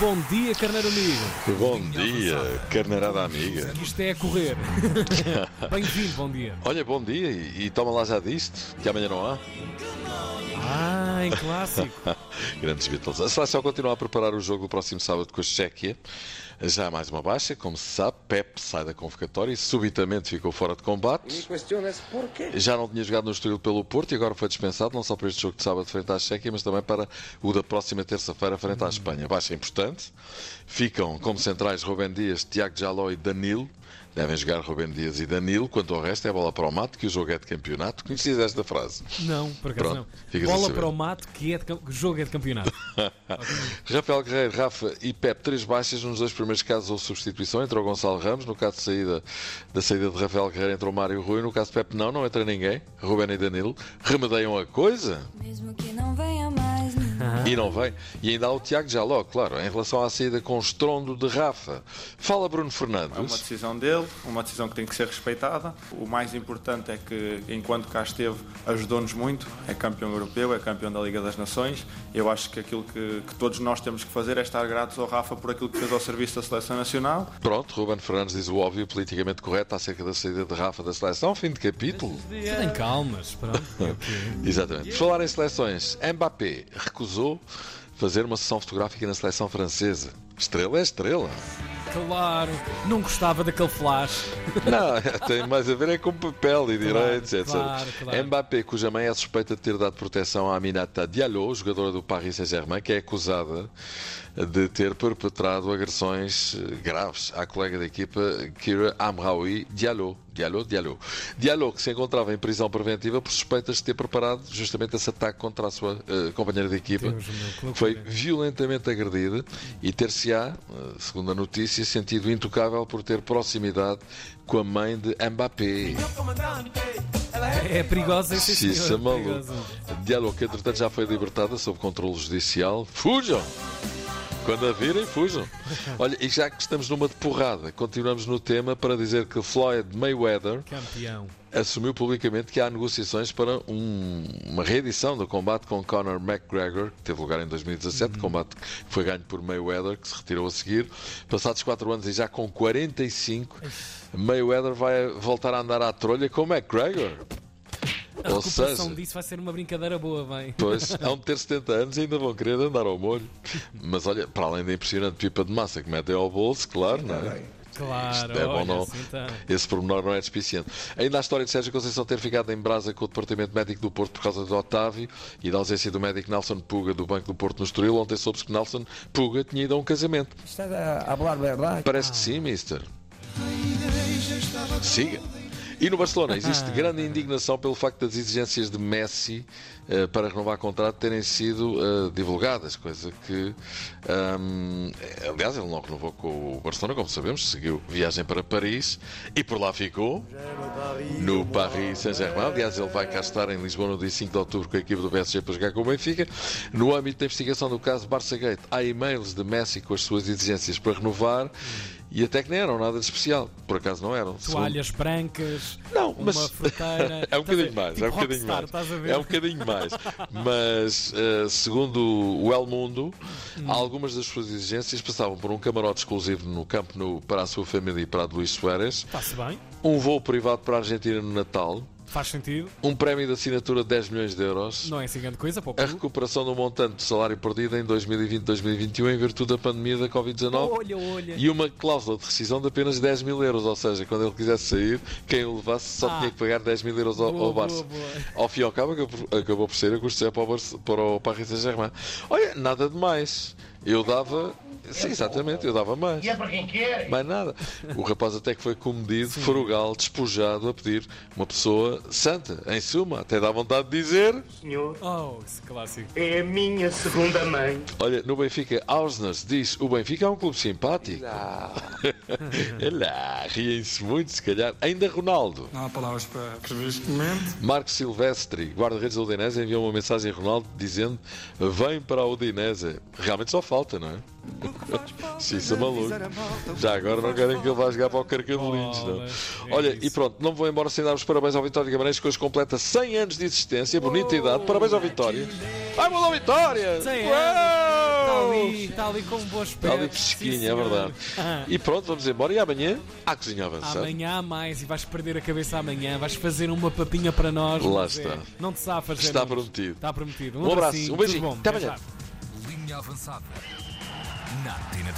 Bom dia, carneiro amigo. Bom dia, carneirada amiga. Isto é a correr. Bem-vindo, bom dia. Olha, bom dia e, e toma lá já disto, que amanhã não há. Ah, em clássico. Grandes Beatles. A seleção continua a preparar o jogo do próximo sábado com a Chequia. Já há mais uma baixa, como se sabe, Pep sai da convocatória e subitamente ficou fora de combate. Porquê. Já não tinha jogado no Estoril pelo Porto e agora foi dispensado, não só para este jogo de sábado frente à Chequia, mas também para o da próxima terça-feira frente à Espanha. Baixa importante. Ficam como centrais Rubem Dias, Tiago Jaló e Danilo. Devem jogar Rubem Dias e Danilo. Quanto ao resto, é bola para o mato, que o jogo é de campeonato. Conheces esta frase? Não, por acaso Pronto, não. Bola para o mato, que é de cam- jogo é de campeonato. Rafael Guerreiro, Rafa e Pep, três baixas. Nos dois primeiros casos houve substituição. Entrou Gonçalo Ramos. No caso de saída, da saída de Rafael Guerreiro entrou Mário Rui. No caso de Pep, não, não entra ninguém. Rubén e Danilo. Remedeiam a coisa Mesmo que não venha. E não vem. E ainda há o Tiago Jaló, claro, em relação à saída com estrondo de Rafa. Fala Bruno É uma Fernandes. decisão dele, uma decisão que tem que ser respeitada. O mais importante é que, enquanto cá esteve, ajudou-nos muito. É campeão europeu, é campeão da Liga das Nações. Eu acho que aquilo que, que todos nós temos que fazer é estar gratos ao Rafa por aquilo que fez ao serviço da Seleção Nacional. Pronto, Ruben Fernandes diz o óbvio politicamente correto acerca da saída de Rafa da seleção. Fim de capítulo. Tem calmas, pronto. Exatamente. Por falar em seleções, Mbappé recusou fazer uma sessão fotográfica na seleção francesa. Estrela é estrela. Claro, não gostava daquele flash. Não, tem mais a ver é com papel e direitos, etc. claro, claro. Mbappé, cuja mãe é suspeita de ter dado proteção à Aminata Diallo, jogadora do Paris Saint-Germain, que é acusada de ter perpetrado agressões eh, graves à colega da equipa Kira Amraoui Diallo. Diallo, Diallo. Diallo, que se encontrava em prisão preventiva por suspeitas de ter preparado justamente esse ataque contra a sua eh, companheira de equipa, Deus foi violentamente agredida e ter-se-á, eh, segundo a notícia, sentido intocável por ter proximidade com a mãe de Mbappé. É perigosa esse isso é senhor. maluco. Diallo, que entretanto já foi libertada sob controle judicial. Fujam! Quando a virem, fujam. Olha, e já que estamos numa de porrada, continuamos no tema para dizer que Floyd Mayweather Campeão. assumiu publicamente que há negociações para um- uma reedição do combate com Conor McGregor, que teve lugar em 2017, combate que foi ganho por Mayweather, que se retirou a seguir. Passados 4 anos e já com 45, Mayweather vai voltar a andar à trolha com McGregor. A recuperação seja, disso vai ser uma brincadeira boa, bem. Pois, hão de ter 70 anos e ainda vão querer andar ao molho. Mas olha, para além da impressionante pipa de massa que metem ao bolso, claro, não é? Claro, Isto é bom, olha, não? assim tá. Esse pormenor não é despiciente. Ainda a história de Sérgio Conceição ter ficado em brasa com o Departamento Médico do Porto por causa do Otávio e da ausência do médico Nelson Puga do Banco do Porto no Estoril. Ontem soube-se que Nelson Puga tinha ido a um casamento. Está a falar verdade? Parece que sim, mister. Siga. E no Barcelona existe grande indignação pelo facto das exigências de Messi eh, para renovar contrato terem sido eh, divulgadas, coisa que, ahm, eh, aliás, ele não renovou com o Barcelona, como sabemos, seguiu viagem para Paris e por lá ficou, no Paris Saint-Germain. Aliás, ele vai cá estar em Lisboa no dia 5 de outubro com a equipe do PSG para jogar com o Benfica. No âmbito da investigação do caso Barça Gate, há e-mails de Messi com as suas exigências para renovar. E até que nem eram nada de especial. Por acaso não eram. Segundo- Toalhas brancas, Não, uma mas- fruteira. É um bocadinho mais, Tipo é um bocadinho rockstar, mais. Estás a ver? É um bocadinho mais. Mas, eh, segundo o El Mundo, Hum. algumas das suas exigências passavam por um camarote exclusivo no campo nou para a sua família e para a de Luís Soares, Está-se bem, um voo privado para a Argentina no Natal, faz sentido. um prémio de assinatura de 10 milhões de euros, Não é assim grande coisa para o a recuperação do montante de salário perdido em 2020-2021 em virtude da pandemia da Covid-19 Olha, olha. e uma cláusula de rescisão de apenas 10 mil euros, ou seja, quando ele quisesse sair, quem o levasse só Ah. tinha que pagar 10 mil euros ao, Boa, ao Barça. boa, boa. Ao fim e ao cabo, acabou, por ser a custo para o, Barça, para o Paris Saint-Germain. Olha, nada de mais. Eu dava. Sim, exatamente, eu dava mais. E é para quem quer. Mais nada. O rapaz até que foi comedido, frugal, despojado a pedir uma pessoa santa. Em suma, até dá vontade de dizer. Senhor, Oh, esse clássico. é a minha segunda mãe. Olha, no Benfica, Ausnes diz: o Benfica é um clube simpático. Olha, riem-se muito, se calhar. Ainda Ronaldo. Não há palavras para prever este momento. Marco Silvestre, guarda-redes da Udinese, enviou uma mensagem a Ronaldo dizendo: Vem para a Udinese. Realmente só falta, não é? Sim, isso é maluco. Já agora não querem que ele vá jogar para o Carcavelinhos, não? Bolas, é Olha, e pronto, não vou embora sem dar os parabéns ao Vitória de Guimarães, que hoje completa 100 anos de existência, bonita idade. Parabéns ao Vitória. Vai, mudou Vitória! 100 anos. Ali, está ali com um bom aspecto. Está ali Sim, fresquinha, é verdade. E pronto, vamos embora. E amanhã, há cozinha avançada. Amanhã há mais e vais perder a cabeça amanhã. Vais fazer uma papinha para nós. Lá está. Não te safas, Está Nunes. prometido. Está prometido. Um abraço, abracinho, um beijinho. bom. Até amanhã. Linha avançada. Na Tina 3.